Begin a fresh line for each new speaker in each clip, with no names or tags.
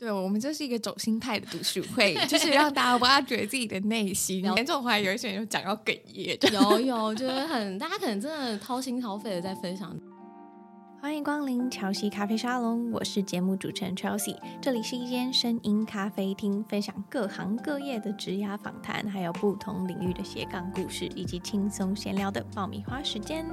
对，我们这是一个走心态的读书会，就是让大家挖掘自己的内心。严重怀疑有一些人有讲到哽咽，
有有，就是很大家可能真的掏心掏肺的在分享。
欢迎光临乔西咖啡沙龙，我是节目主持人 Chelsea，这里是一间声音咖啡厅，分享各行各业的职涯访谈，还有不同领域的斜杠故事，以及轻松闲聊的爆米花时间。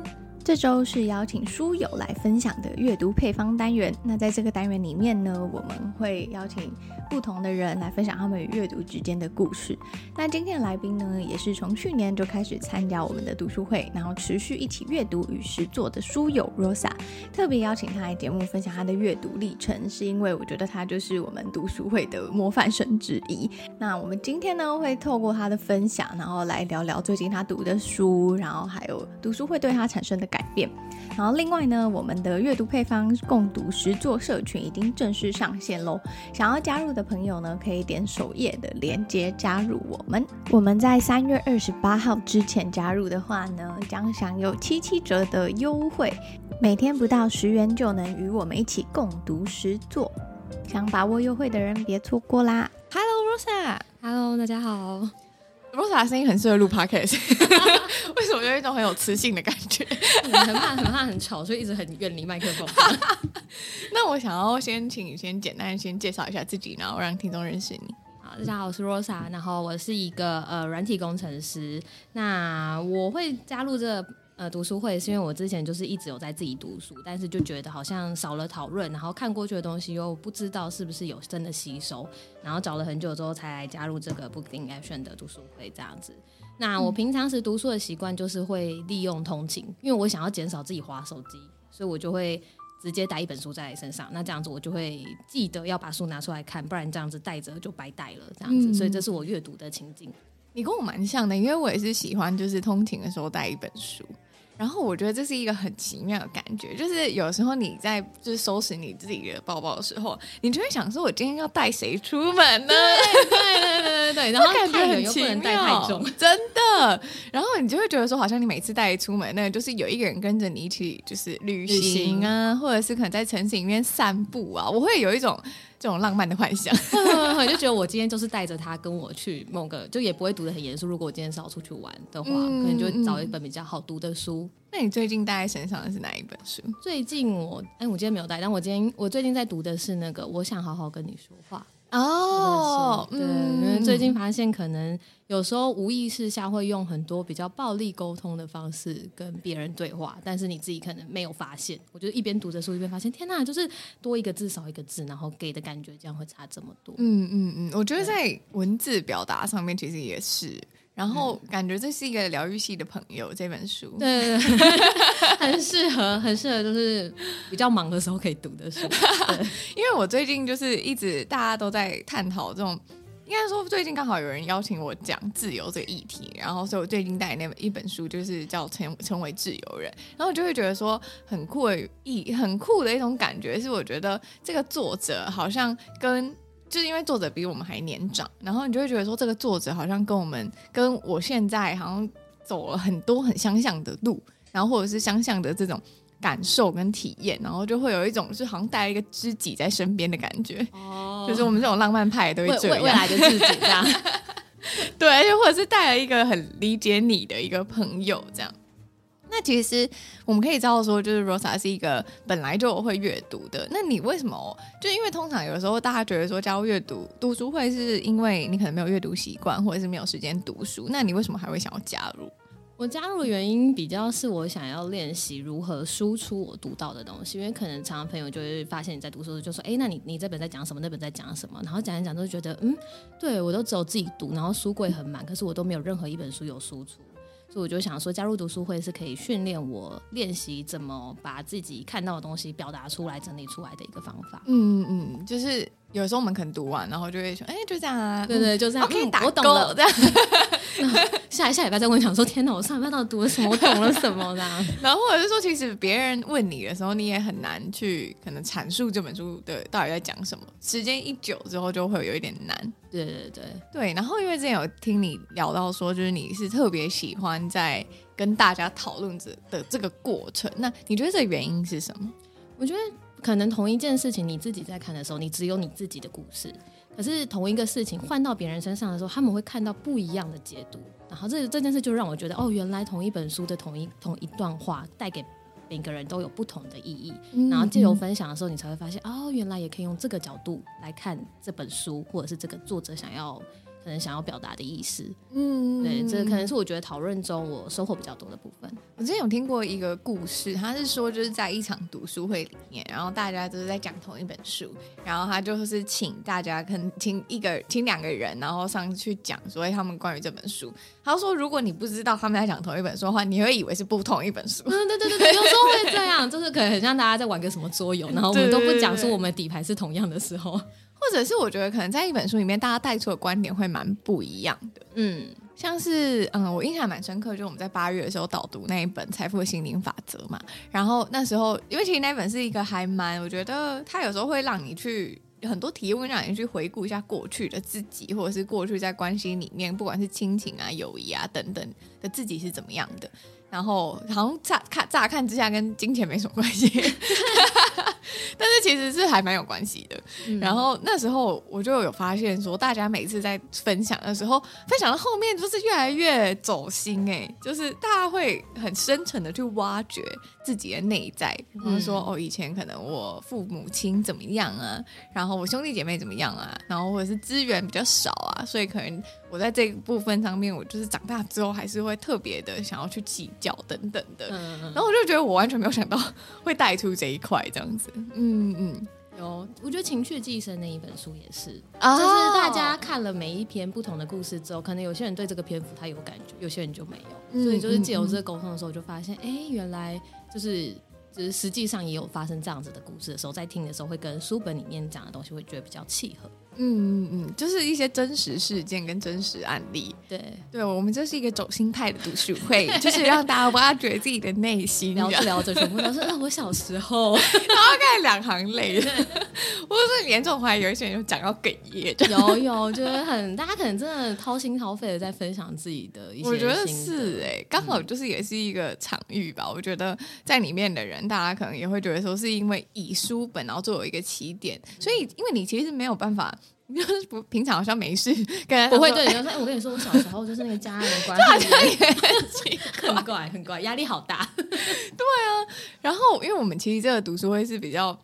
这周是邀请书友来分享的阅读配方单元。那在这个单元里面呢，我们会邀请不同的人来分享他们与阅读之间的故事。那今天的来宾呢，也是从去年就开始参加我们的读书会，然后持续一起阅读与实作的书友 Rosa。特别邀请他来节目分享他的阅读历程，是因为我觉得他就是我们读书会的模范生之一。那我们今天呢，会透过他的分享，然后来聊聊最近他读的书，然后还有读书会对他产生的感改变，然后另外呢，我们的阅读配方共读实作社群已经正式上线喽。想要加入的朋友呢，可以点首页的链接加入我们。我们在三月二十八号之前加入的话呢，将享有七七折的优惠，每天不到十元就能与我们一起共读实作。想把握优惠的人别错过啦
！Hello Rosa，Hello
大家好。
Rosa 的声音很适合录 Podcast，为什么有一种很有磁性的感觉？
很怕很怕很吵，所以一直很远离麦克风。
那我想要先请你先简单先介绍一下自己，然后让听众认识你。
好，大家好，我是 Rosa，然后我是一个呃软体工程师。那我会加入这个。呃，读书会是因为我之前就是一直有在自己读书，但是就觉得好像少了讨论，然后看过去的东西又不知道是不是有真的吸收，然后找了很久之后才来加入这个 Book in Action 的读书会这样子。那我平常时读书的习惯就是会利用通勤，因为我想要减少自己划手机，所以我就会直接带一本书在身上。那这样子我就会记得要把书拿出来看，不然这样子带着就白带了这样子。所以这是我阅读的情境。
你跟我蛮像的，因为我也是喜欢就是通勤的时候带一本书。然后我觉得这是一个很奇妙的感觉，就是有时候你在就是收拾你自己的包包的时候，你就会想说，我今天要带谁出门呢？
对对对对对，然后感觉很奇妙，
真的。然后你就会觉得说，好像你每次带出门，那个就是有一个人跟着你一起，就是旅行啊，行或者是可能在城市里面散步啊，我会有一种。这种浪漫的幻想，
我就觉得我今天就是带着他跟我去某个，就也不会读的很严肃。如果我今天是要出去玩的话，嗯、可能就找一本比较好读的书。
那你最近带在身上的是哪一本书？
最近我哎，我今天没有带，但我今天我最近在读的是那个《我想好好跟你说话》。哦，对，因为最近发现，可能有时候无意识下会用很多比较暴力沟通的方式跟别人对话，但是你自己可能没有发现。我觉得一边读着书一边发现，天哪，就是多一个字少一个字，然后给的感觉这样会差这么多。
嗯嗯嗯，我觉得在文字表达上面其实也是。然后感觉这是一个疗愈系的朋友这本书，
对，对，对，很适合，很适合，就是比较忙的时候可以读的书。
因为我最近就是一直大家都在探讨这种，应该说最近刚好有人邀请我讲自由这个议题，然后所以我最近带那一本书就是叫成成为自由人，然后我就会觉得说很酷的一很酷的一种感觉是，我觉得这个作者好像跟。就是因为作者比我们还年长，然后你就会觉得说，这个作者好像跟我们跟我现在好像走了很多很相像的路，然后或者是相像的这种感受跟体验，然后就会有一种就好像带了一个知己在身边的感觉。哦，就是我们这种浪漫派都会这样，
未来的自己这样。
对，而且或者是带了一个很理解你的一个朋友这样。那其实我们可以知道说，就是 Rosa 是一个本来就会阅读的。那你为什么？就因为通常有时候大家觉得说加入阅读读书会，是因为你可能没有阅读习惯，或者是没有时间读书。那你为什么还会想要加入？
我加入的原因比较是我想要练习如何输出我读到的东西，因为可能常常朋友就会发现你在读书，就说：“哎，那你你这本在讲什么？那本在讲什么？”然后讲一讲，都觉得嗯，对我都只有自己读，然后书柜很满，可是我都没有任何一本书有输出。所以我就想说，加入读书会是可以训练我练习怎么把自己看到的东西表达出来、整理出来的一个方法。
嗯嗯，就是有时候我们可能读完，然后就会说，哎，就这样啊，
对对，就这样。
OK，
嗯、
打
我懂了。
这样。
下一下礼拜再问，想说天哪，我上礼拜到底读了什么？我懂了什么的？
然后或者是说，其实别人问你的时候，你也很难去可能阐述这本书的到底在讲什么。时间一久之后，就会有一点难。
对对对
对。然后因为之前有听你聊到说，就是你是特别喜欢在跟大家讨论着的这个过程。那你觉得这个原因是什么？
我觉得可能同一件事情，你自己在看的时候，你只有你自己的故事。可是同一个事情换到别人身上的时候，他们会看到不一样的解读。然后这这件事就让我觉得，哦，原来同一本书的同一同一段话带给每个人都有不同的意义。嗯、然后借由分享的时候，你才会发现，哦，原来也可以用这个角度来看这本书，或者是这个作者想要。可能想要表达的意思，嗯，对，这可能是我觉得讨论中我收获比较多的部分。
我之前有听过一个故事，他是说就是在一场读书会里面，然后大家都是在讲同一本书，然后他就是请大家可能请一个听两个人，然后上去讲所以他们关于这本书。他说如果你不知道他们在讲同一本书的话，你会以为是不同一本书。
嗯，对对对对，有时候会这样，就是可能很像大家在玩个什么桌游，然后我们都不讲说我们底牌是同样的时候。
或者是我觉得可能在一本书里面，大家带出的观点会蛮不一样的。嗯，像是嗯，我印象蛮深刻，就我们在八月的时候导读那一本《财富的心灵法则》嘛。然后那时候，因为其实那本是一个还蛮，我觉得它有时候会让你去很多提问，让你去回顾一下过去的自己，或者是过去在关系里面，不管是亲情啊、友谊啊等等的自己是怎么样的。然后好像乍看乍看之下跟金钱没什么关系。但是其实是还蛮有关系的。嗯、然后那时候我就有发现说，大家每次在分享的时候，分享到后面就是越来越走心哎，就是大家会很深沉的去挖掘自己的内在，比方说、嗯、哦，以前可能我父母亲怎么样啊，然后我兄弟姐妹怎么样啊，然后或者是资源比较少啊，所以可能我在这个部分上面，我就是长大之后还是会特别的想要去计较等等的。嗯、然后我就觉得我完全没有想到会带出这一块这样子。嗯嗯，
有，我觉得《情绪寄生》那一本书也是，哦、就是大家看了每一篇不同的故事之后，可能有些人对这个篇幅他有感觉，有些人就没有，嗯、所以就是借由这个沟通的时候，就发现，哎、原来就是就是实际上也有发生这样子的故事的时候，在听的时候会跟书本里面讲的东西会觉得比较契合。
嗯嗯嗯，就是一些真实事件跟真实案例。
对
对，我们这是一个走心态的读书会，就是让大家挖掘自己的内心，
聊着 聊着全部都是我小时候，然
后看两行泪，或者是严重怀疑有一些人就讲到哽咽。
有有，觉得很大家可能真的掏心掏肺的在分享自己的一些，
我觉得是哎、欸，刚好就是也是一个场域吧。嗯、我觉得在里面的人，大家可能也会觉得说，是因为以书本然后作为一个起点，所以因为你其实没有办法。不，平常好像没事，跟
不会对你说。哎，我跟你说，我小时候就是那个家人 关系，很 怪，很怪，压力好大。对
啊，然后因为我们其实这个读书会是比较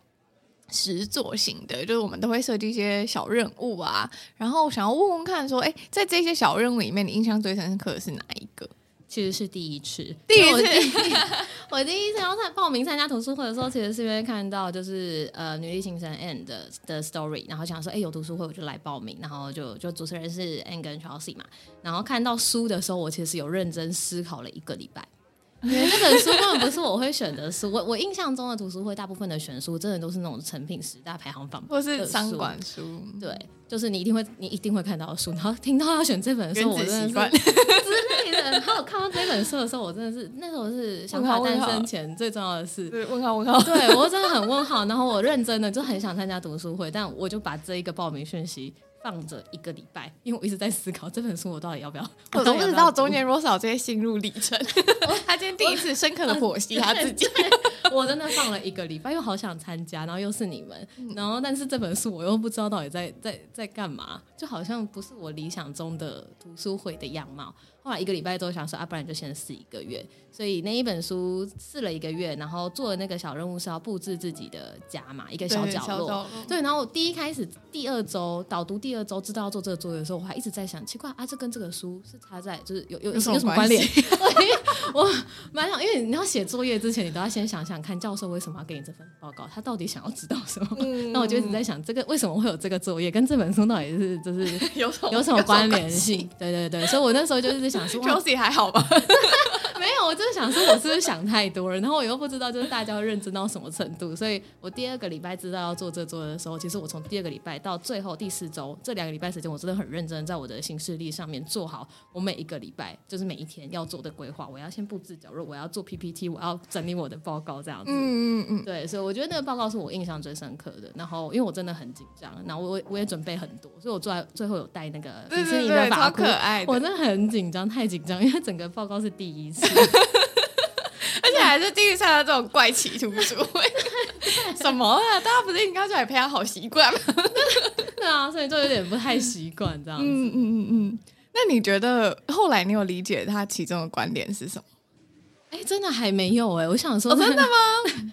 实作型的，就是我们都会设计一些小任务啊，然后想要问问看，说，哎，在这些小任务里面，你印象最深刻的是哪一个？
其实是第一次，
第一次，
我第一次要参报名参加读书会的时候，其实是因为看到就是呃女力新生 Anne 的的 story，然后想说哎有读书会我就来报名，然后就就主持人是 Anne 跟 Chelsea 嘛，然后看到书的时候，我其实有认真思考了一个礼拜。因为那本书根本不是我会选的书，我我印象中的读书会大部分的选书真的都是那种成品十大排行榜，
或是商管书，
对，就是你一定会你一定会看到的书，然后听到要选这本书，我真的是 之类的。然后我看到这本书的时候，我真的是那时候是想法诞生前最重要的事，
对问号问
号，对我真的很问号。然后我认真的就很想参加读书会，但我就把这一个报名讯息。放着一个礼拜，因为我一直在思考这本书我到底要不要。
我都不知道中间多少这些心路历程。他今天第一次深刻的剖析 他自己。
我真的放了一个礼拜，又好想参加，然后又是你们，然后但是这本书我又不知道到底在在在干嘛，就好像不是我理想中的读书会的样貌。后来一个礼拜之后想说啊，不然就先试一个月。所以那一本书试了一个月，然后做的那个小任务是要布置自己的家嘛，一个小角落。对，对，然后我第一开始第二周导读第二周知道要做这个作业的时候，我还一直在想，奇怪啊，这跟这个书是插在就是有有有什么关联？我蛮想，因为你要写作业之前，你都要先想想看教授为什么要给你这份报告，他到底想要知道什么？嗯、那我就一直在想，这个为什么会有这个作业，跟这本书到底是就是 有什么关联性？对对对，所以我那时候就一直想说，
休息还好吧？
没有，我就是想说，我是不是想太多了？然后我又不知道，就是大家会认真到什么程度。所以我第二个礼拜知道要做这做的时候，其实我从第二个礼拜到最后第四周这两个礼拜时间，我真的很认真，在我的行事历上面做好我每一个礼拜，就是每一天要做的规划。我要先布置角落，我要做 PPT，我要整理我的报告，这样子。嗯嗯嗯。对，所以我觉得那个报告是我印象最深刻的。然后因为我真的很紧张，然后我我也准备很多，所以我最最后有带那个迪士尼的发箍，
超可爱。
我真的很紧张，太紧张，因为整个报告是第一次。
而且还是第一次参加这种怪奇图书会，什么啊？大家不是应该就来培养好习惯吗？
对啊，所以就有点不太习惯这样子。
嗯嗯嗯嗯。那你觉得后来你有理解他其中的观点是什么？
哎、欸，真的还没有哎、欸。我想说，
真的吗？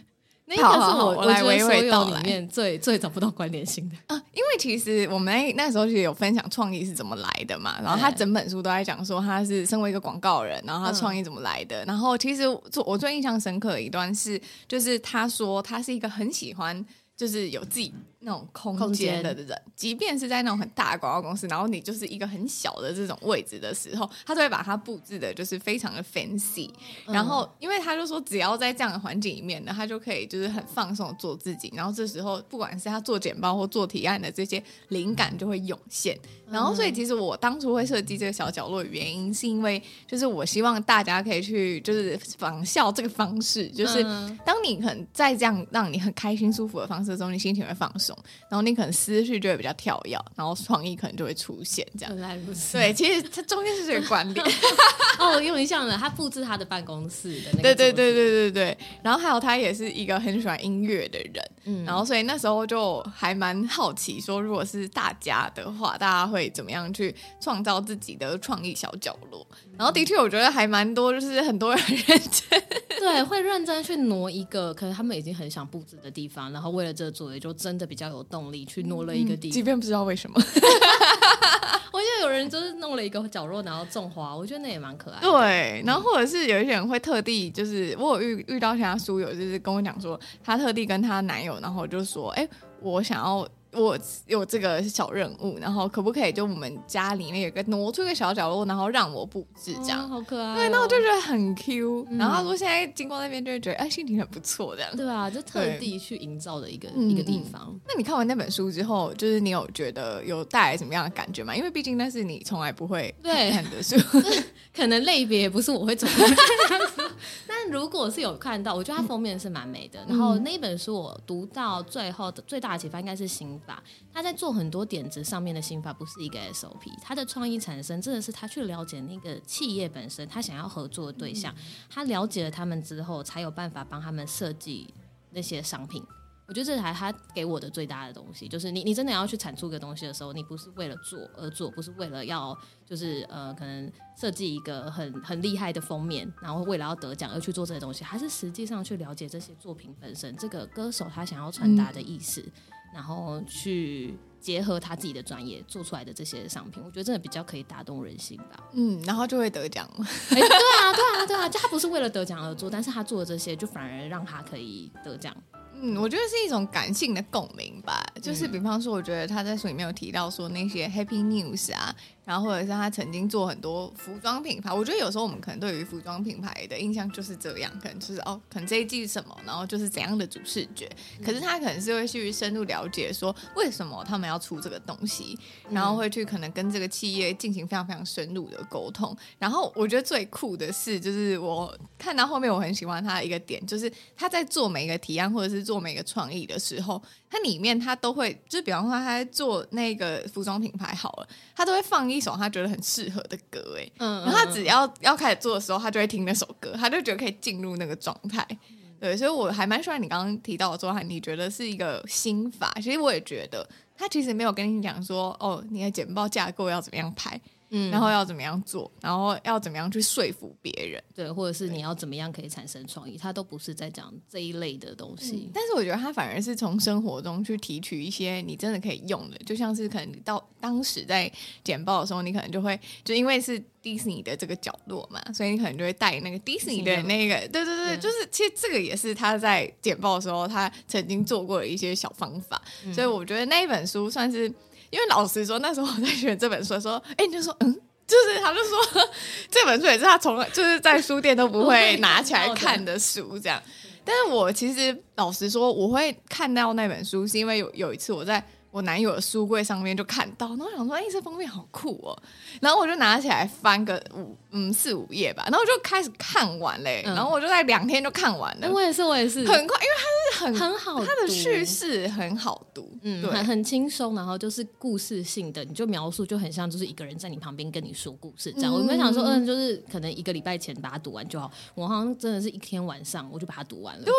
那个是我我来娓娓道来。里面最最找不到关联性的。
啊，因为其实我们那，那时候其实有分享创意是怎么来的嘛，然后他整本书都在讲说他是身为一个广告人，然后他创意怎么来的，嗯、然后其实做我最印象深刻的一段是，就是他说他是一个很喜欢就是有自己。那种空间的人，即便是在那种很大的广告公司，然后你就是一个很小的这种位置的时候，他都会把它布置的，就是非常的 fancy。然后，因为他就说，只要在这样的环境里面呢，他就可以就是很放松做自己。然后这时候，不管是他做简报或做提案的这些灵感就会涌现。然后，所以其实我当初会设计这个小角落的原因，是因为就是我希望大家可以去就是仿效这个方式，就是当你很在这样让你很开心舒服的方式中，你心情会放松。然后你可能思绪就会比较跳跃，然后创意可能就会出现这样。原来不是。对，其实它中间是这个观点。
哦，我有印象了，他布置他的办公室的那个。
对对对对对对。然后还有他也是一个很喜欢音乐的人，嗯，然后所以那时候就还蛮好奇，说如果是大家的话，大家会怎么样去创造自己的创意小角落？然后的确，我觉得还蛮多，就是很多人认真，
对，会认真去挪一个可能他们已经很想布置的地方，然后为了这个作业，就真的比较有动力去挪了一个地方，
即便不知道为什么。
我觉得有人就是弄了一个角落，然后种花，我觉得那也蛮可爱的。
对，然后或者是有一些人会特地，就是我有遇遇到其他书友，就是跟我讲说，她特地跟她男友，然后就说，哎，我想要。我有这个小任务，然后可不可以就我们家里面有个挪出一个小角落，然后让我布置这样，
哦、好可爱、哦。
对，那我就觉得很 Q、嗯。然后他说现在经过那边就会觉得，哎，心情很不错这样。
对啊，就特地去营造的一个一个地方、嗯。
那你看完那本书之后，就是你有觉得有带来什么样的感觉吗？因为毕竟那是你从来不会看的书，
可能类别也不是我会走的。但如果是有看到，我觉得它封面是蛮美的。嗯、然后那一本书我读到最后的最大的启发应该是刑法。他在做很多点子上面的刑法，不是一个 SOP。他的创意产生真的是他去了解那个企业本身，他想要合作的对象，他了解了他们之后，才有办法帮他们设计那些商品。我觉得这台他给我的最大的东西，就是你你真的要去产出一个东西的时候，你不是为了做而做，不是为了要就是呃可能设计一个很很厉害的封面，然后为了要得奖而去做这些东西，还是实际上去了解这些作品本身，这个歌手他想要传达的意思，嗯、然后去结合他自己的专业做出来的这些商品，我觉得真的比较可以打动人心吧。
嗯，然后就会得
奖对啊，对啊，对啊，就他不是为了得奖而做，但是他做的这些就反而让他可以得奖。
嗯，我觉得是一种感性的共鸣吧。就是比方说，我觉得他在书里面有提到说那些 Happy News 啊。然后或者是他曾经做很多服装品牌，我觉得有时候我们可能对于服装品牌的印象就是这样，可能就是哦，可能这一季什么，然后就是怎样的主视觉。可是他可能是会去深入了解说为什么他们要出这个东西，然后会去可能跟这个企业进行非常非常深入的沟通。然后我觉得最酷的是，就是我看到后面我很喜欢他的一个点，就是他在做每一个提案或者是做每一个创意的时候。它里面他都会，就比方说他在做那个服装品牌好了，他都会放一首他觉得很适合的歌，哎，嗯，然后他只要要开始做的时候，他就会听那首歌，他就觉得可以进入那个状态，对，所以我还蛮喜欢你刚刚提到的说，你觉得是一个心法，其实我也觉得他其实没有跟你讲说，哦，你的简报架构要怎么样排。嗯，然后要怎么样做，然后要怎么样去说服别人，
对，或者是你要怎么样可以产生创意，他都不是在讲这一类的东西。
嗯，但是我觉得他反而是从生活中去提取一些你真的可以用的，就像是可能你到当时在简报的时候，你可能就会就因为是迪士尼的这个角落嘛，所以你可能就会带那个迪士尼的那个，对对对对，就是其实这个也是他在简报的时候他曾经做过的一些小方法，所以我觉得那一本书算是。因为老实说，那时候我在选这本书的时候，哎，你就说，嗯，就是他就说 这本书也是他从来就是在书店都不会拿起来看的书，这样。但是我其实老实说，我会看到那本书，是因为有有一次我在。我男友的书柜上面就看到，然后我想说，哎、欸，这封面好酷哦，然后我就拿起来翻个五嗯四五页吧，然后我就开始看完嘞，嗯、然后我就在两天就看完了。
我也是，我也是，
很快，因为它是很
很好，它
的叙事很好读，
嗯，对很很轻松，然后就是故事性的，你就描述就很像就是一个人在你旁边跟你说故事这样。嗯、我没有想说，嗯，就是可能一个礼拜前把它读完就好，我好像真的是一天晚上我就把它读完了。
对，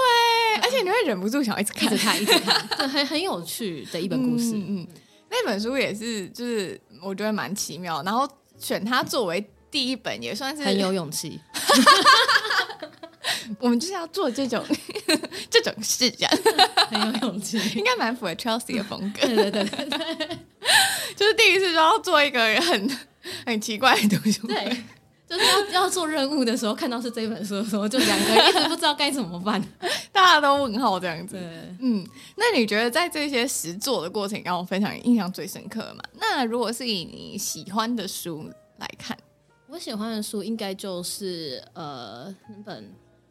而且你会忍不住想一直看，
一直看，一直看，对，很很有趣的一本故事。嗯，
嗯，那本书也是，就是我觉得蛮奇妙。然后选它作为第一本，也算是
很有勇气。
我们就是要做这种 这种事，这样
很有勇气，
应该蛮符合 Chelsea 的风格。
对对对对，
就是第一次就要做一个很很奇怪的东西。
对就是要要做任务的时候，看到是这本书的时候，就两个人一直不知道该怎么办，
大家都问号这样子。
对
嗯，那你觉得在这些实作的过程，让我分享印象最深刻嘛？那如果是以你喜欢的书来看，
我喜欢的书应该就是呃那本《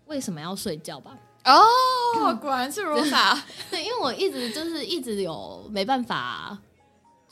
为什么要睡觉》吧。
哦，果然是 Rosa。
对，因为我一直就是一直有没办法。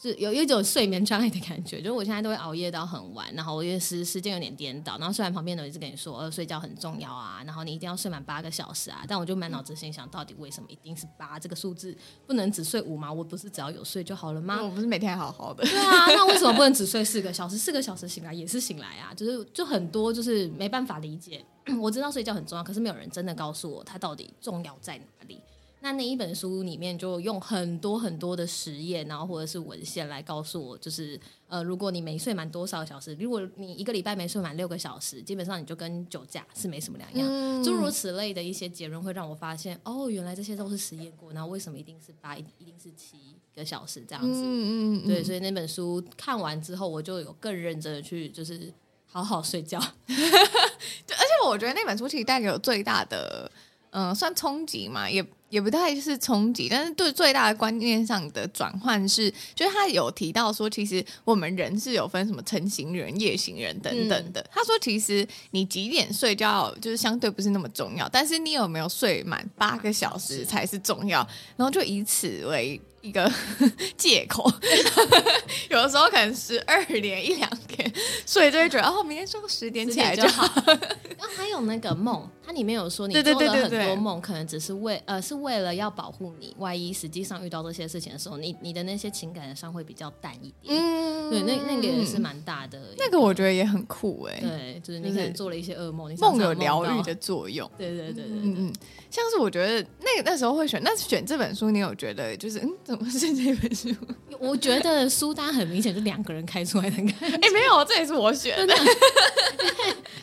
是有一种睡眠障碍的感觉，就是我现在都会熬夜到很晚，然后我也是时时间有点颠倒，然后虽然旁边的人一直跟你说，呃，睡觉很重要啊，然后你一定要睡满八个小时啊，但我就满脑子心想，到底为什么一定是八这个数字，不能只睡五吗？我不是只要有睡就好了吗？
我不是每天还好好的。
对啊，那为什么不能只睡四个小时？四个小时醒来也是醒来啊，就是就很多就是没办法理解。我知道睡觉很重要，可是没有人真的告诉我它到底重要在哪里。那那一本书里面就用很多很多的实验，然后或者是文献来告诉我，就是呃，如果你没睡满多少小时，如果你一个礼拜没睡满六个小时，基本上你就跟酒驾是没什么两样。嗯、诸如此类的一些结论会让我发现，哦，原来这些都是实验过，然后为什么一定是八，一定是七个小时这样子？嗯嗯嗯。对，所以那本书看完之后，我就有更认真的去，就是好好睡觉。
对，而且我觉得那本书其实带给我最大的，嗯、呃，算冲击嘛，也。也不太是冲击，但是对最大的观念上的转换是，就是他有提到说，其实我们人是有分什么晨型人、夜行人等等的。嗯、他说，其实你几点睡觉就是相对不是那么重要，但是你有没有睡满八个小时才是重要。然后就以此为一个 借口，有的时候可能十二点一两点所以，就会觉得 哦，明天睡个十点起来就好。
然后还有那个梦，它里面有说你做了很多梦，可能只是为呃是。为了要保护你，万一实际上遇到这些事情的时候，你你的那些情感上会比较淡一点。嗯，对，那那个也是蛮大的。
那个我觉得也很酷哎。
对，就是你可能做了一些噩梦，
梦有疗愈的作用。
对对对对，
嗯嗯。像是我觉得那个那时候会选，那选这本书，你有觉得就是嗯，怎么是这本书？
我觉得书单很明显就两个人开出来的感觉。哎，
没有，这也是我选的。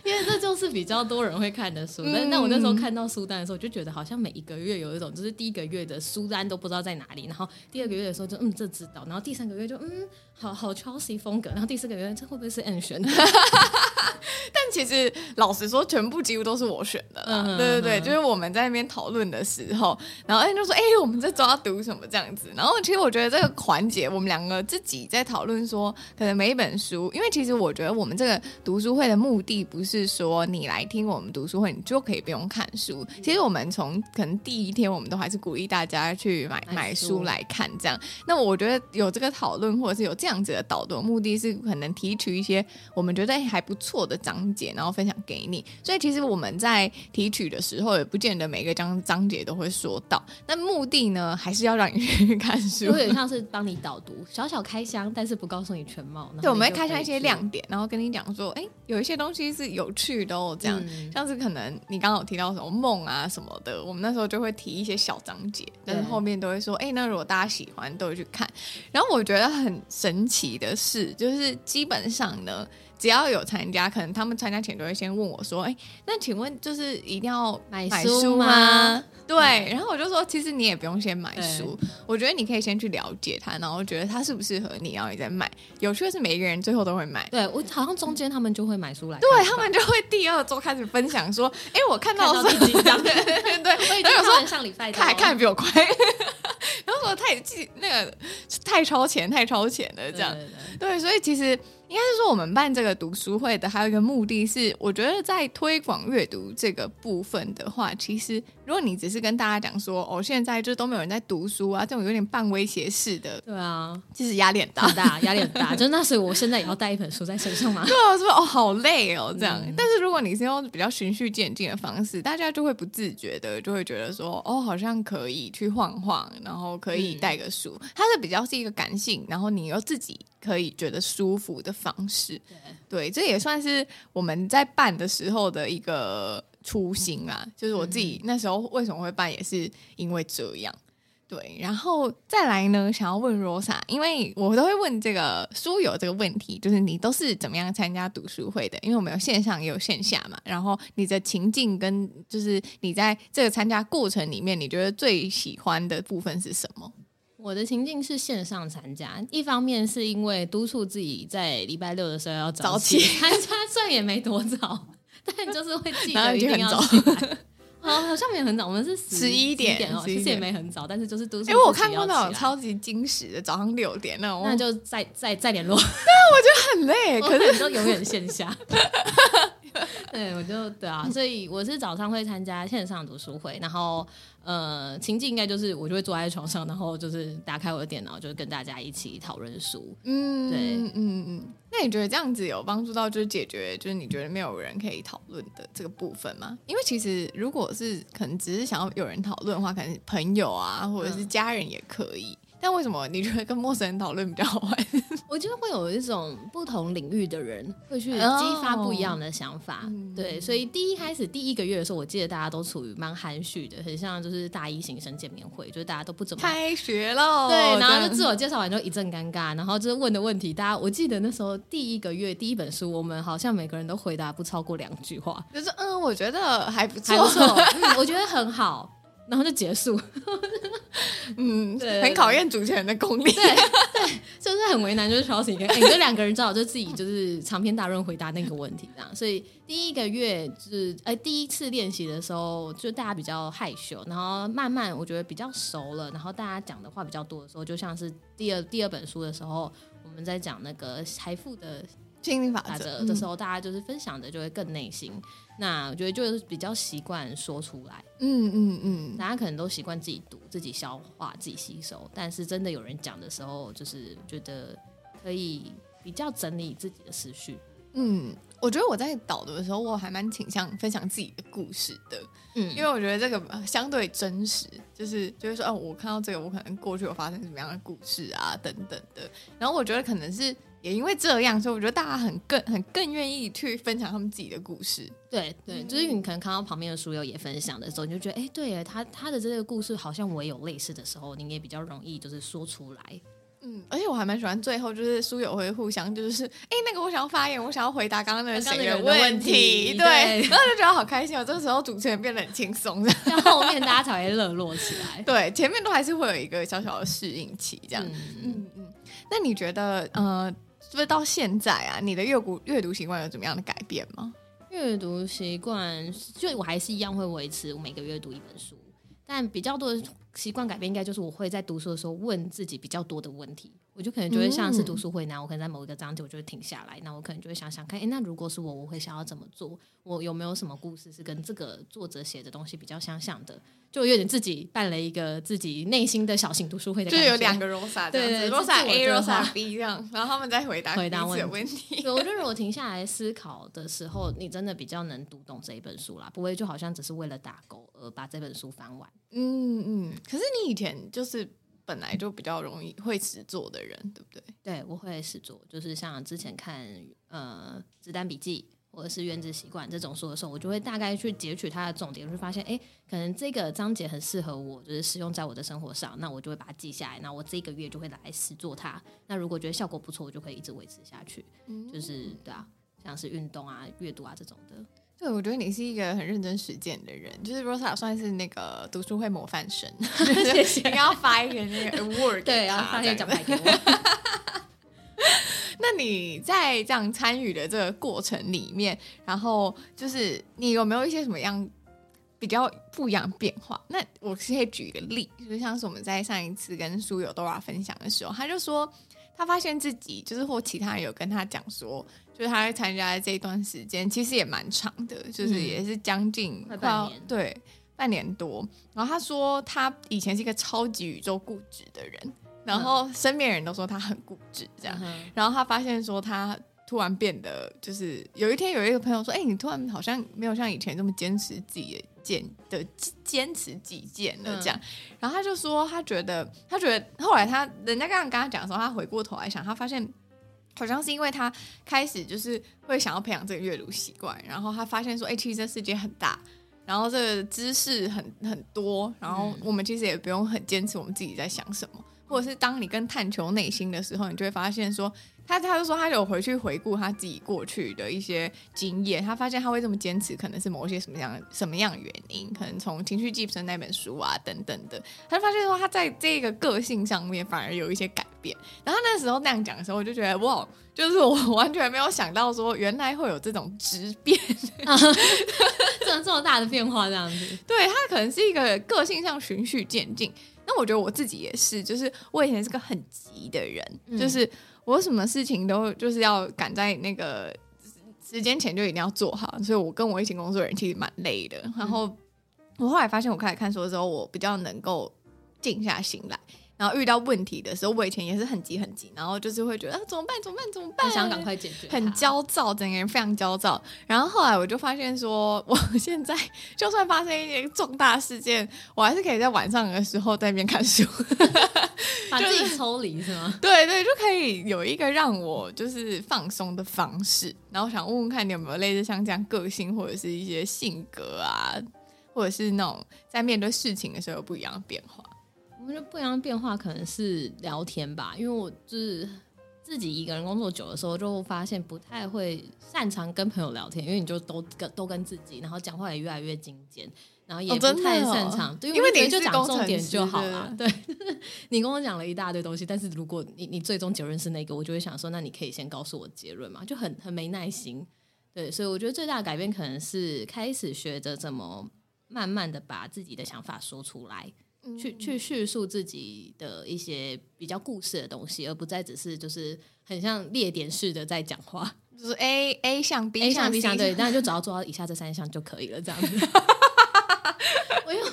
因为这就是比较多人会看的书，但那我那时候看到书单的时候，就觉得好像每一个月有一种，就是第一个月的书单都不知道在哪里，然后第二个月的时候就嗯这知道，然后第三个月就嗯好好 Chelsea 风格，然后第四个月这会不会是的？
但其实老实说，全部几乎都是我选的啦。嗯、对对对，嗯、就是我们在那边讨论的时候，然后 Anne 就说：“哎、欸，我们这周要读什么这样子？”然后其实我觉得这个环节，我们两个自己在讨论说，可能每一本书，因为其实我觉得我们这个读书会的目的不是。是说你来听我们读书会，你就可以不用看书。其实我们从可能第一天，我们都还是鼓励大家去买买书来看。这样，那我觉得有这个讨论，或者是有这样子的导读，目的是可能提取一些我们觉得还不错的章节，然后分享给你。所以其实我们在提取的时候，也不见得每个章章节都会说到。那目的呢，还是要让你去 看书，
有点像是帮你导读，小小开箱，但是不告诉你全貌。
对，我们会开箱一些亮点，然后跟你讲说，哎，有一些东西是有。趣的哦，这样、嗯、像是可能你刚刚有提到什么梦啊什么的，我们那时候就会提一些小章节，但是后面都会说，哎、欸，那如果大家喜欢，都会去看。然后我觉得很神奇的是，就是基本上呢，只要有参加，可能他们参加前都会先问我说，哎、欸，那请问就是一定要买书吗？对，然后我就说，其实你也不用先买书，我觉得你可以先去了解它，然后觉得它适不适合你，然后你再买。有趣的是，每一个人最后都会买。
对，我好像中间他们就会买书来，
对他们就会第二周开始分享说，哎，我看到
第几章，对，
我
已经看完上礼拜，
他还看得比我快。然后说太记那个太超前，太超前了，这样。对，对，对，对，所以其实应该是说，我们办这个读书会的还有一个目的是，我觉得在推广阅读这个部分的话，其实如果你只是跟大家讲说，哦，现在就都没有人在读书啊，这种有点半威胁式的，
对啊，
其实压力很大，
很大，压力很大。就那时，我现在也要带一本书在身上吗？
对啊，是不是哦，好累哦，这样。
嗯、
但是如果你是用比较循序渐进的方式，大家就会不自觉的就会觉得说，哦，好像可以去晃晃，然后可以带个书，嗯、它是比较是一个感性，然后你又自己。可以觉得舒服的方式，对，对，这也算是我们在办的时候的一个初心啊。就是我自己那时候为什么会办，也是因为这样。对，然后再来呢，想要问 Rosa，因为我都会问这个书友这个问题，就是你都是怎么样参加读书会的？因为我们有线上也有线下嘛。然后你的情境跟就是你在这个参加过程里面，你觉得最喜欢的部分是什么？
我的情境是线上参加，一方面是因为督促自己在礼拜六的时候要早起参加，虽然也没多早，但就是会记得一定要起来。哦，好像没很早，我们是十一点，点哦，其实也没很早，但是就是都是。因为
我看过那种超级惊喜的早上六点那种，
那就再再再联络。对
啊，我觉得很累，可是
你就永远线下。对，我就对啊，所以我是早上会参加线上读书会，然后呃，情境应该就是我就会坐在床上，然后就是打开我的电脑，就是跟大家一起讨论书。嗯，对，
嗯嗯嗯。那你觉得这样子有帮助到，就是解决就是你觉得没有人可以讨论的这个部分吗？因为其实如果是可能只是想要有人讨论的话，可能朋友啊或者是家人也可以。嗯但为什么你觉得跟陌生人讨论比较好玩？
我觉得会有一种不同领域的人会去激发不一样的想法。Oh. 对，所以第一开始第一个月的时候，我记得大家都处于蛮含蓄的，很像就是大一新生见面会，就是大家都不怎么
开学喽。
对，然后就自我介绍完就一阵尴尬，然后就是问的问题，大家我记得那时候第一个月第一本书，我们好像每个人都回答不超过两句话，
就是嗯，我觉得还不错，
还不错，嗯，我觉得很好。然后就结束，
嗯，对，很考验主持人的功力，对，
对，就是很为难，就是挑起一个，哎，你这两个人知道，就自己就是长篇大论回答那个问题这样，所以第一个月就是，哎，第一次练习的时候，就大家比较害羞，然后慢慢我觉得比较熟了，然后大家讲的话比较多的时候，就像是第二第二本书的时候，我们在讲那个财富的。
心理法则
的时候，大家就是分享的就会更内心。嗯、那我觉得就是比较习惯说出来。嗯嗯嗯，大家可能都习惯自己读、自己消化、自己吸收。但是真的有人讲的时候，就是觉得可以比较整理自己的思绪。
嗯，我觉得我在导读的时候，我还蛮倾向分享自己的故事的。嗯，因为我觉得这个相对真实，就是就是说，哦，我看到这个，我可能过去有发生什么样的故事啊，等等的。然后我觉得可能是。也因为这样，所以我觉得大家很更很更愿意去分享他们自己的故事。
对对，就是你可能看到旁边的书友也分享的时候，你就觉得，哎，对，他他的这个故事好像我也有类似的时候，你也比较容易就是说出来。
嗯，而且我还蛮喜欢最后就是书友会互相就是，哎，那个我想要发言，我想要回答刚刚那个谁的问题，对，对然后就觉得好开心哦。这个时候主持人变得很轻松，
然后后面大家才会热络起来。
对，前面都还是会有一个小小的适应期，这样。嗯嗯嗯。那你觉得，呃？是不是到现在啊？你的阅读阅读习惯有怎么样的改变吗？
阅读习惯就我还是一样会维持，我每个月读一本书，但比较多的习惯改变，应该就是我会在读书的时候问自己比较多的问题。我就可能就会像是读书会那样，我可能在某一个章节，我就会停下来，那我可能就会想想看，哎，那如果是我，我会想要怎么做？我有没有什么故事是跟这个作者写的东西比较相像的？就有点自己办了一个自己内心的小型读书会的感觉，
就有两个 Rosa，对对，Rosa A，Rosa B 这样，然后他们在回答
回答
问题。
对，我觉得如果停下来思考的时候，你真的比较能读懂这一本书啦，不会就好像只是为了打勾而把这本书翻完。
嗯嗯，可是你以前就是。本来就比较容易会实作的人，对不对？
对，我会实作，就是像之前看呃《子弹笔记》或者是《原子习惯》这种书的时候，我就会大概去截取它的重点，就会发现，哎，可能这个章节很适合我，就是使用在我的生活上，那我就会把它记下来，那我这个月就会来实作它。那如果觉得效果不错，我就可以一直维持下去。嗯，就是对啊，像是运动啊、阅读啊这种的。
对，我觉得你是一个很认真实践的人，就是 Rosa 算是那个读书会模范生。谢谢。你要发一个那个 award，
对，要发一个奖牌给我。
那你在这样参与的这个过程里面，然后就是你有没有一些什么样比较不一样的变化？那我可以举一个例，就是像是我们在上一次跟书友 Dora 分享的时候，他就说。他发现自己就是或其他人有跟他讲说，就是他在参加的这一段时间其实也蛮长的，就是也是将近快半年，对，半年多。然后他说他以前是一个超级宇宙固执的人，然后身边人都说他很固执这样。然后他发现说他突然变得就是有一天有一个朋友说，哎，你突然好像没有像以前这么坚持自己的。见的坚持己见了这样，嗯、然后他就说，他觉得，他觉得后来他人家刚刚跟他讲的时候，他回过头来想，他发现好像是因为他开始就是会想要培养这个阅读习惯，然后他发现说，哎、欸，其实这世界很大，然后这个知识很很多，然后我们其实也不用很坚持我们自己在想什么，或者是当你跟探求内心的时候，你就会发现说。他他就说，他有回去回顾他自己过去的一些经验，他发现他会这么坚持，可能是某些什么样什么样原因，可能从《情绪寄生》那本书啊等等的，他就发现说他在这个个性上面反而有一些改变。然后那时候那样讲的时候，我就觉得哇，就是我 完全没有想到说原来会有这种质变，啊、
这么这么大的变化这样子。
对，他可能是一个个性上循序渐进。那我觉得我自己也是，就是我以前是个很急的人，嗯、就是。我什么事情都就是要赶在那个时间前就一定要做好，所以我跟我一起工作的人其实蛮累的。然后我后来发现，我开始看书的时候，我比较能够静下心来。然后遇到问题的时候，我以前也是很急很急，然后就是会觉得啊怎么办怎么办怎么办，
想赶快解决，
很焦躁，整个人非常焦躁。然后后来我就发现说，我现在就算发生一些重大事件，我还是可以在晚上的时候在那边看书，
把自己抽离是吗？
对对，就可以有一个让我就是放松的方式。然后想问问看你有没有类似像这样个性或者是一些性格啊，或者是那种在面对事情的时候有不一样的变化。
我觉得不一样的变化可能是聊天吧，因为我就是自己一个人工作久的时候，就发现不太会擅长跟朋友聊天，因为你就都跟都跟自己，然后讲话也越来越精简，然后也不太擅长，哦哦、对，因为你就讲重点就好了。对，你跟我讲了一大堆东西，但是如果你你最终结论是那个，我就会想说，那你可以先告诉我结论嘛，就很很没耐心。对，所以我觉得最大的改变可能是开始学着怎么慢慢的把自己的想法说出来。去去叙述自己的一些比较故事的东西，而不再只是就是很像列点式的在讲话，
就是 A A 项 B
项 B 项对，那就只要做到以下这三项就可以了，这样子。我有，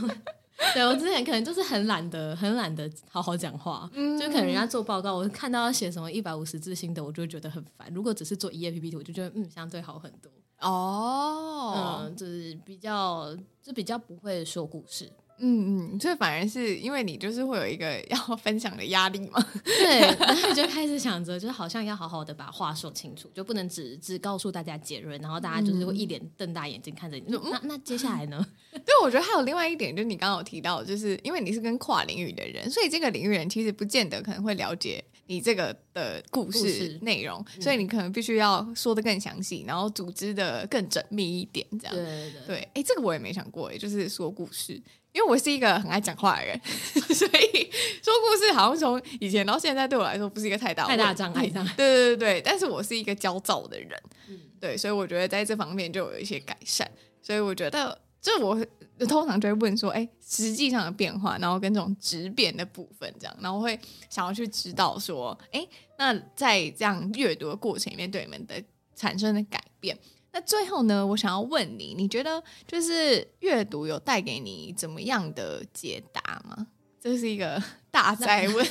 对我之前可能就是很懒得很懒得好好讲话，嗯、就可能人家做报告，我看到要写什么一百五十字心得，我就会觉得很烦。如果只是做一页 PPT，我就觉得嗯相对好很多。
哦，
嗯，就是比较就比较不会说故事。
嗯嗯，这反而是因为你就是会有一个 要分享的压力嘛，
对，然后你就开始想着，就是好像要好好的把话说清楚，就不能只只告诉大家结论，然后大家就是会一脸瞪大眼睛看着你。嗯、那那接下来呢？
对，我觉得还有另外一点，就是你刚刚有提到，就是因为你是跟跨领域的人，所以这个领域人其实不见得可能会了解你这个的故事内容，事所以你可能必须要说的更详细，然后组织的更缜密一点，这样。
对对
对，哎、欸，这个我也没想过，哎，就是说故事。因为我是一个很爱讲话的人，所以说故事好像从以前到现在对我来说不是一个太大
太大障碍。对
对对对，但是我是一个焦躁的人，嗯、对，所以我觉得在这方面就有一些改善。所以我觉得，就我通常就会问说，哎，实际上的变化，然后跟这种质变的部分这样，然后我会想要去知道说，哎，那在这样阅读的过程里面，对你们的产生的改变。那最后呢，我想要问你，你觉得就是阅读有带给你怎么样的解答吗？这是一个 大灾问。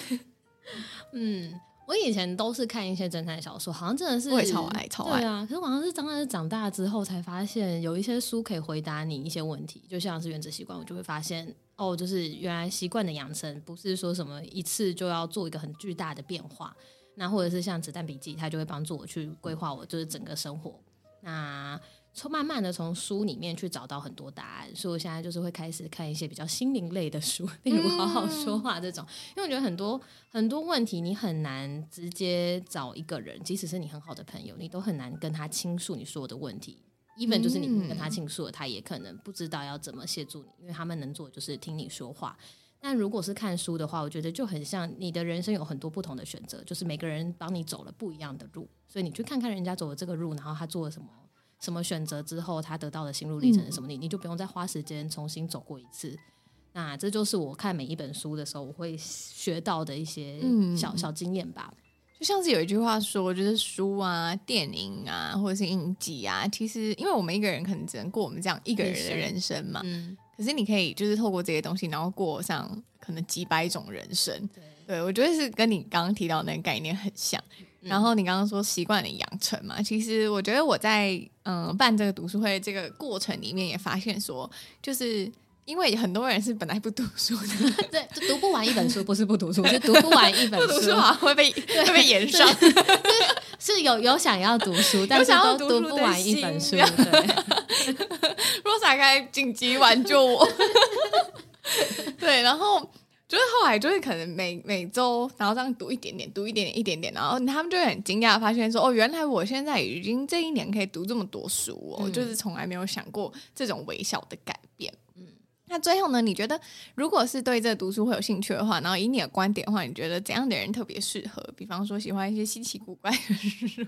嗯，我以前都是看一些侦探小说，好像真的是会
超爱超爱。
对啊，可是好像是长大长大之后才发现，有一些书可以回答你一些问题，就像是《原子习惯》，我就会发现哦，就是原来习惯的养成不是说什么一次就要做一个很巨大的变化。那或者是像《子弹笔记》，它就会帮助我去规划我就是整个生活。那从慢慢的从书里面去找到很多答案，所以我现在就是会开始看一些比较心灵类的书，例如好好说话这种。因为我觉得很多很多问题你很难直接找一个人，即使是你很好的朋友，你都很难跟他倾诉你说的问题。even 就是你跟他倾诉了，他也可能不知道要怎么协助你，因为他们能做的就是听你说话。但如果是看书的话，我觉得就很像你的人生有很多不同的选择，就是每个人帮你走了不一样的路，所以你去看看人家走的这个路，然后他做了什么。什么选择之后，他得到的心路历程是什么？你、嗯、你就不用再花时间重新走过一次。那这就是我看每一本书的时候，我会学到的一些小、嗯、小经验吧。
就像是有一句话说，就是书啊、电影啊，或者是影集啊，其实因为我们一个人可能只能过我们这样一个人的人生嘛，嗯，可是你可以就是透过这些东西，然后过上可能几百种人生。对，对我觉得是跟你刚刚提到的那个概念很像。嗯、然后你刚刚说习惯的养成嘛，其实我觉得我在嗯、呃、办这个读书会这个过程里面也发现说，就是。因为很多人是本来不读书的，
对，就读不完一本书，不是不读书，是读不完一本书，
不读书好像会被会被延上，
是有有想要读书，但是都读不完一本书。对
Rosa 该紧急挽救我。对，然后就是后来就是可能每每周然后这样读一点点，读一点点，一点点，然后他们就很惊讶发现说，哦，原来我现在已经这一年可以读这么多书哦，嗯、就是从来没有想过这种微小的改变。嗯那最后呢？你觉得，如果是对这个读书会有兴趣的话，然后以你的观点的话，你觉得怎样的人特别适合？比方说，喜欢一些稀奇古怪的书。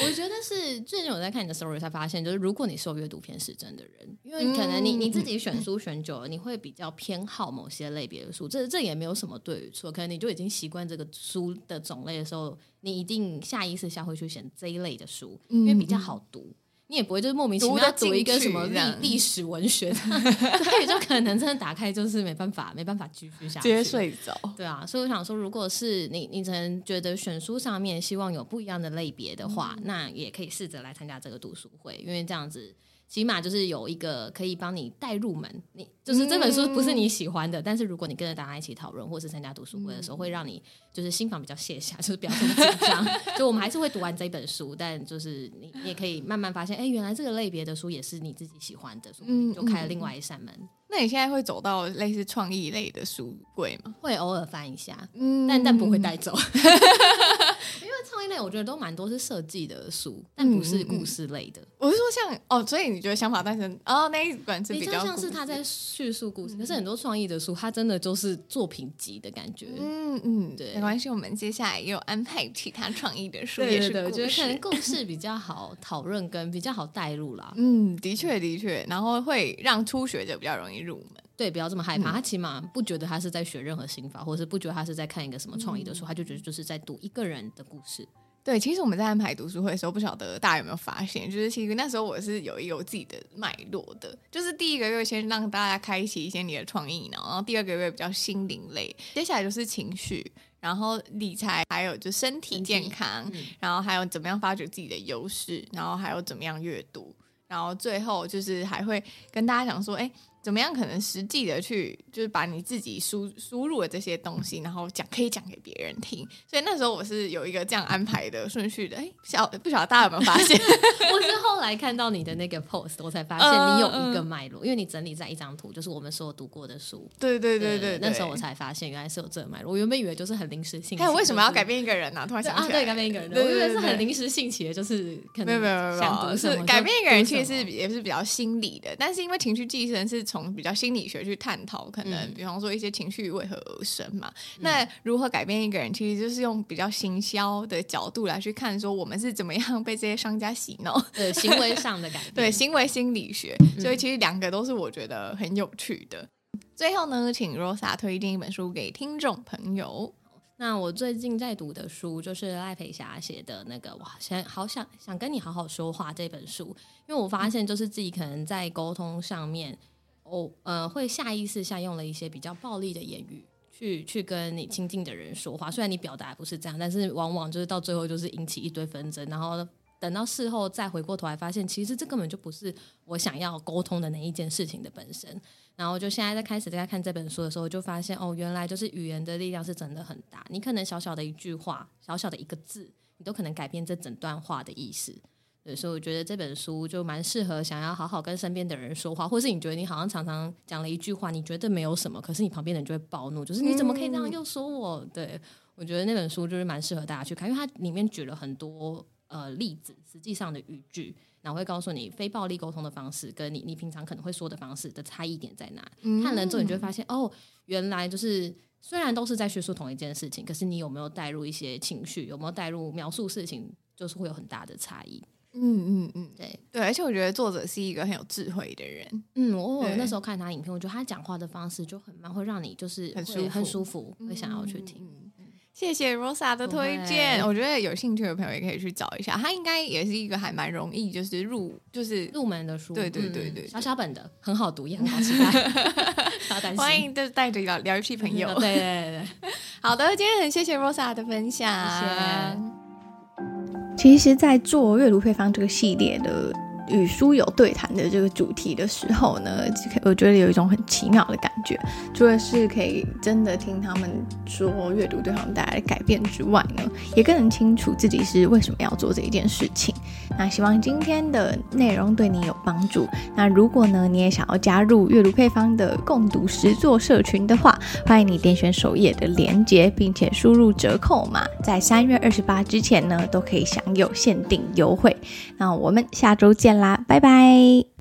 我觉得是最近我在看你的 story 才发现，就是如果你是有阅读偏食症的人，因为可能你你自己选书选久了，你会比较偏好某些类别的书。这这也没有什么对与错，可能你就已经习惯这个书的种类的时候，你一定下意识下会去选这一类的书，因为比较好读。你也不会就是莫名其妙读一个什么历历史文学的，所以就可能真的打开就是没办法，没办法继续下去，
直接睡着。
对啊，所以我想说，如果是你，你可能觉得选书上面希望有不一样的类别的话，嗯、那也可以试着来参加这个读书会，因为这样子。起码就是有一个可以帮你带入门，你就是这本书不是你喜欢的，嗯、但是如果你跟着大家一起讨论，或是参加读书会的时候，嗯、会让你就是心房比较卸下，就是不要这么紧张。就我们还是会读完这本书，但就是你你也可以慢慢发现，哎、欸，原来这个类别的书也是你自己喜欢的，嗯，就开了另外一扇门。
那你现在会走到类似创意类的书柜吗？
会偶尔翻一下，嗯，但但不会带走。创意类我觉得都蛮多是设计的书，但不是故事类的。嗯嗯嗯、
我是说像哦，所以你觉得想法诞生哦那一本是比较
像是他在叙述故事，嗯、可是很多创意的书，它真的就是作品集的感觉。嗯嗯，对，
没关系，我们接下来也有安排其他创意的书，
对对对，我觉得可能故事比较好讨论，跟比较好带入啦。
嗯，的确的确，然后会让初学者比较容易入门。
对，不要这么害怕。嗯、他起码不觉得他是在学任何心法，或者是不觉得他是在看一个什么创意的书，嗯、他就觉得就是在读一个人的故事。
对，其实我们在安排读书会的时候，不晓得大家有没有发现，就是其实那时候我是有一个自己的脉络的，就是第一个月先让大家开启一些你的创意脑，然后第二个月比较心灵类，接下来就是情绪，然后理财，还有就身体健康，嗯、然后还有怎么样发掘自己的优势，然后还有怎么样阅读，然后最后就是还会跟大家讲说，哎。怎么样可能实际的去，就是把你自己输输入的这些东西，然后讲可以讲给别人听。所以那时候我是有一个这样安排的顺序的。哎，小不晓得大家有没有发现？
我是后来看到你的那个 post，我才发现你有一个脉络，因为你整理在一张图，就是我们所有读过的书。
对对对对，
那时候我才发现原来是有这个脉络。我原本以为就是很临时性起。
看为什么要改变一个人呢？突然想起来，
对，改变一个人，我以为是很临时兴起的，就是可能没有没有没有，
是改变一个人，其实是也是比较心理的。但是因为情绪寄生是从比较心理学去探讨，可能比方说一些情绪为何而生嘛？嗯、那如何改变一个人，其实就是用比较行销的角度来去看，说我们是怎么样被这些商家洗脑，
对行为上的改 变，
对行为心理学。所以其实两个都是我觉得很有趣的。嗯、最后呢，请 Rosa 推荐一本书给听众朋友。
那我最近在读的书就是赖培霞写的那个，哇，现在好想想跟你好好说话这本书，因为我发现就是自己可能在沟通上面。我呃会下意识下用了一些比较暴力的言语去去跟你亲近的人说话，虽然你表达不是这样，但是往往就是到最后就是引起一堆纷争，然后等到事后再回过头来发现，其实这根本就不是我想要沟通的那一件事情的本身。然后就现在在开始在看这本书的时候，就发现哦，原来就是语言的力量是真的很大，你可能小小的一句话，小小的一个字，你都可能改变这整段话的意思。对，所以我觉得这本书就蛮适合想要好好跟身边的人说话，或是你觉得你好像常常讲了一句话，你觉得没有什么，可是你旁边的人就会暴怒，就是你怎么可以这样又说我？对，我觉得那本书就是蛮适合大家去看，因为它里面举了很多呃例子，实际上的语句，然后会告诉你非暴力沟通的方式跟你你平常可能会说的方式的差异点在哪。嗯、看了之后，你就会发现哦，原来就是虽然都是在叙述同一件事情，可是你有没有带入一些情绪，有没有带入描述事情，就是会有很大的差异。嗯
嗯嗯，对。对，而且我觉得作者是一个很有智慧的人。
嗯，我我那时候看他影片，我觉得他讲话的方式就很慢，会让你就是很舒服，很舒服，会想要去听。
谢谢 Rosa 的推荐，我觉得有兴趣的朋友也可以去找一下，它应该也是一个还蛮容易，就是入就是
入门的书，
对对对对，
小小本的，很好读，也很好 期待。
欢迎就是带着聊聊游戏朋友，
对 对对，
好的，今天很谢谢 Rosa 的分享，谢谢。
其实，在做阅读配方这个系列的。与书友对谈的这个主题的时候呢，我觉得有一种很奇妙的感觉，除了是可以真的听他们说阅读对他们带来的改变之外呢，也更能清楚自己是为什么要做这一件事情。那希望今天的内容对你有帮助。那如果呢，你也想要加入阅读配方的共读实作社群的话，欢迎你点选首页的链接，并且输入折扣码，在三月二十八之前呢，都可以享有限定优惠。那我们下周见啦啦，拜拜。